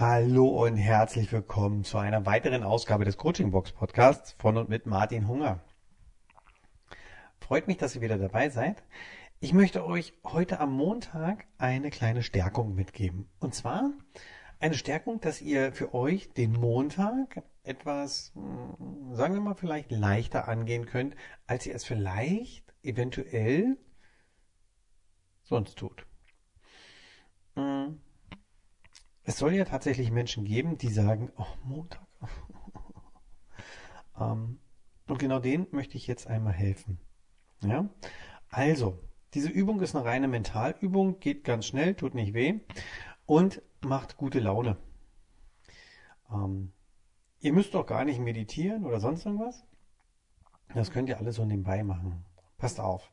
Hallo und herzlich willkommen zu einer weiteren Ausgabe des Coaching Box Podcasts von und mit Martin Hunger. Freut mich, dass ihr wieder dabei seid. Ich möchte euch heute am Montag eine kleine Stärkung mitgeben. Und zwar eine Stärkung, dass ihr für euch den Montag etwas, hm, sagen wir mal, vielleicht leichter angehen könnt, als ihr es vielleicht eventuell sonst tut. Hm. Es soll ja tatsächlich Menschen geben, die sagen, oh, Montag. ähm, und genau denen möchte ich jetzt einmal helfen. Ja? Also, diese Übung ist eine reine Mentalübung, geht ganz schnell, tut nicht weh und macht gute Laune. Ähm, ihr müsst doch gar nicht meditieren oder sonst irgendwas. Das könnt ihr alles so nebenbei machen. Passt auf.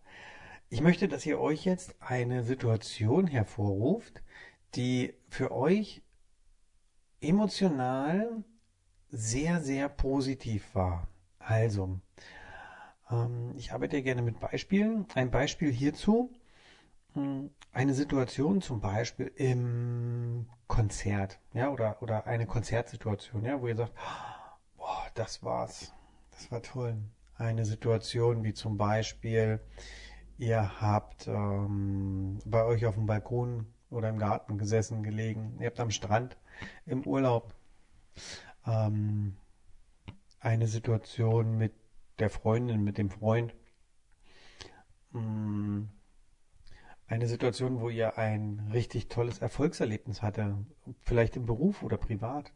Ich möchte, dass ihr euch jetzt eine Situation hervorruft, die für euch emotional sehr, sehr positiv war. Also, ähm, ich arbeite gerne mit Beispielen. Ein Beispiel hierzu, hm, eine Situation zum Beispiel im Konzert, ja, oder, oder eine Konzertsituation, ja, wo ihr sagt, boah, das war's, das war toll. Eine Situation wie zum Beispiel, ihr habt ähm, bei euch auf dem Balkon oder im Garten gesessen, gelegen, ihr habt am Strand im Urlaub ähm, eine Situation mit der Freundin, mit dem Freund. Mm, eine Situation, wo ihr ein richtig tolles Erfolgserlebnis hatte, vielleicht im Beruf oder privat.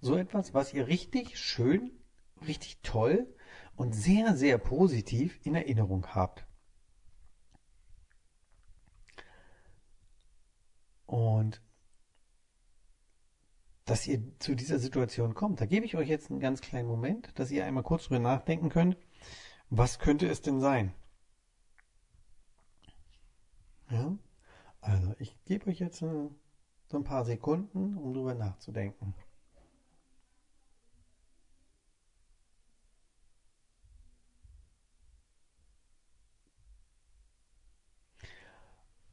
So etwas, was ihr richtig schön, richtig toll und sehr, sehr positiv in Erinnerung habt. Und dass ihr zu dieser Situation kommt, da gebe ich euch jetzt einen ganz kleinen Moment, dass ihr einmal kurz drüber nachdenken könnt, was könnte es denn sein? Ja, also ich gebe euch jetzt so ein paar Sekunden, um drüber nachzudenken.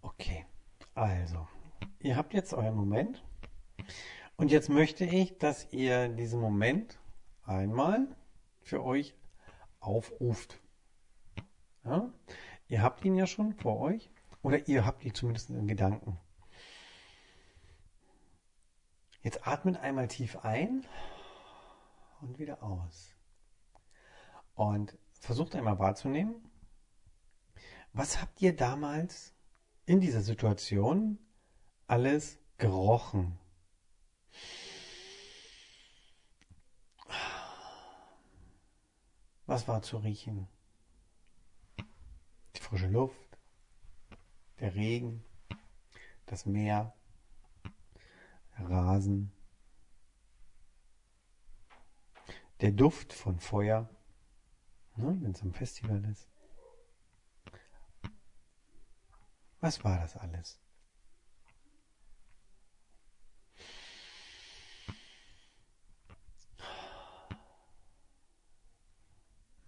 Okay, also Ihr habt jetzt euren Moment. Und jetzt möchte ich, dass ihr diesen Moment einmal für euch aufruft. Ja? Ihr habt ihn ja schon vor euch oder ihr habt ihn zumindest in Gedanken. Jetzt atmet einmal tief ein und wieder aus. Und versucht einmal wahrzunehmen, was habt ihr damals in dieser Situation alles gerochen. Was war zu riechen? Die frische Luft, der Regen, das Meer, der Rasen, der Duft von Feuer, ne, wenn es am Festival ist. Was war das alles?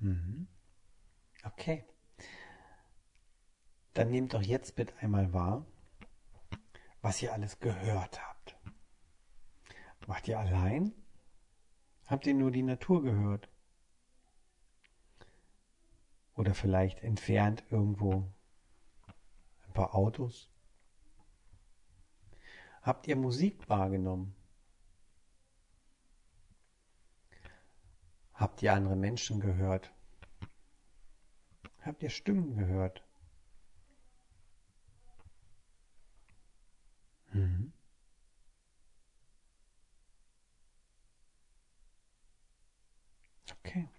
Mhm. Okay. Dann nehmt doch jetzt bitte einmal wahr, was ihr alles gehört habt. Macht ihr allein? Habt ihr nur die Natur gehört? Oder vielleicht entfernt irgendwo ein paar Autos? Habt ihr Musik wahrgenommen? Habt ihr andere Menschen gehört? Habt ihr Stimmen gehört? Mhm. Okay.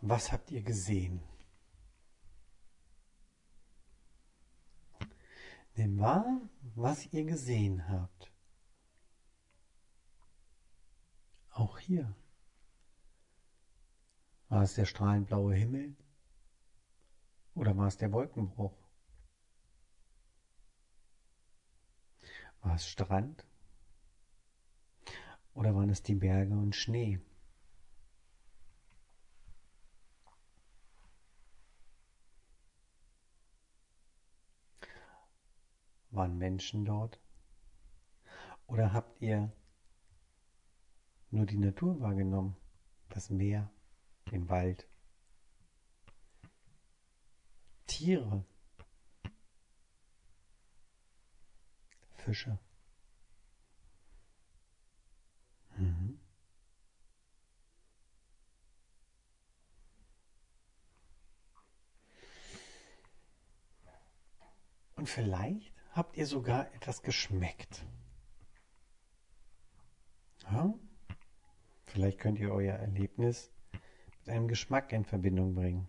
Was habt ihr gesehen? Nimm wahr, was ihr gesehen habt. Auch hier. War es der strahlend blaue Himmel? Oder war es der Wolkenbruch? War es Strand? Oder waren es die Berge und Schnee? Waren Menschen dort? Oder habt ihr nur die Natur wahrgenommen? Das Meer, den Wald, Tiere, Fische. Mhm. Und vielleicht habt ihr sogar etwas geschmeckt. Ja? Vielleicht könnt ihr euer Erlebnis einem Geschmack in Verbindung bringen.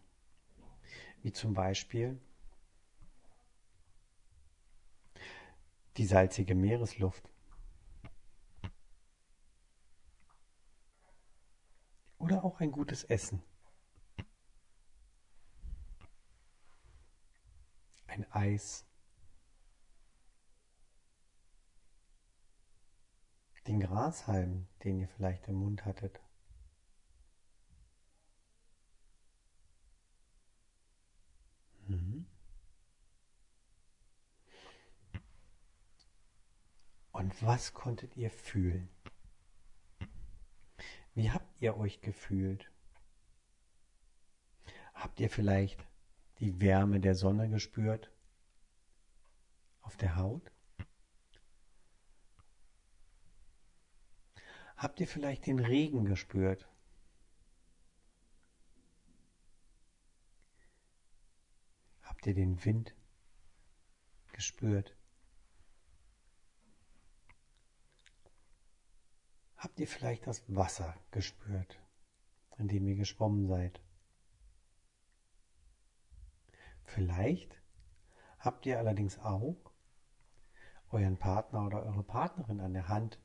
Wie zum Beispiel die salzige Meeresluft. Oder auch ein gutes Essen. Ein Eis. Den Grashalm, den ihr vielleicht im Mund hattet. Und was konntet ihr fühlen? Wie habt ihr euch gefühlt? Habt ihr vielleicht die Wärme der Sonne gespürt auf der Haut? Habt ihr vielleicht den Regen gespürt? Habt ihr den Wind gespürt? Habt ihr vielleicht das Wasser gespürt, in dem ihr geschwommen seid? Vielleicht habt ihr allerdings auch euren Partner oder eure Partnerin an der Hand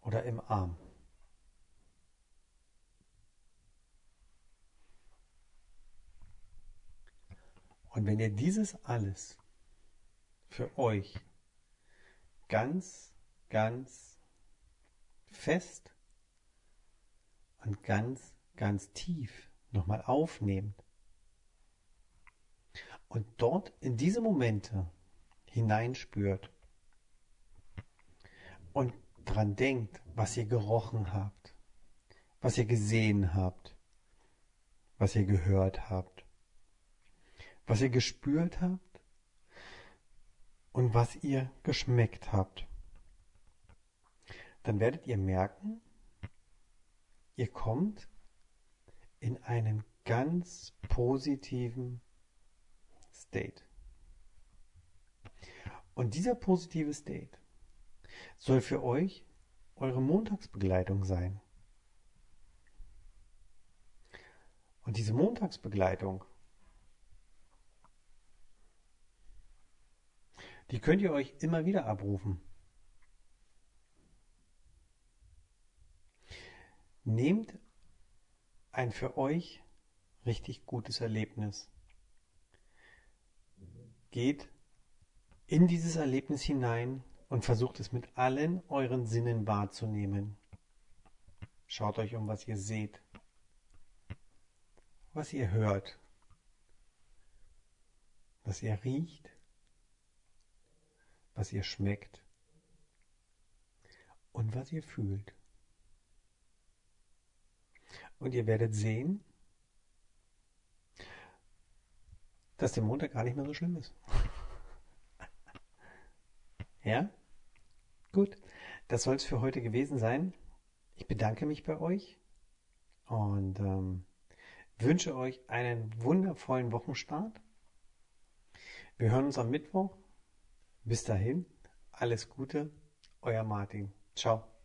oder im Arm. Und wenn ihr dieses alles für euch ganz, ganz fest und ganz, ganz tief nochmal aufnehmt und dort in diese Momente hineinspürt und dran denkt, was ihr gerochen habt, was ihr gesehen habt, was ihr gehört habt, was ihr gespürt habt und was ihr geschmeckt habt, dann werdet ihr merken, ihr kommt in einen ganz positiven State. Und dieser positive State soll für euch eure Montagsbegleitung sein. Und diese Montagsbegleitung, die könnt ihr euch immer wieder abrufen. Nehmt ein für euch richtig gutes Erlebnis. Geht in dieses Erlebnis hinein und versucht es mit allen euren Sinnen wahrzunehmen. Schaut euch um, was ihr seht, was ihr hört, was ihr riecht, was ihr schmeckt und was ihr fühlt. Und ihr werdet sehen, dass der Montag gar nicht mehr so schlimm ist. ja? Gut, das soll es für heute gewesen sein. Ich bedanke mich bei euch und ähm, wünsche euch einen wundervollen Wochenstart. Wir hören uns am Mittwoch. Bis dahin, alles Gute, euer Martin. Ciao.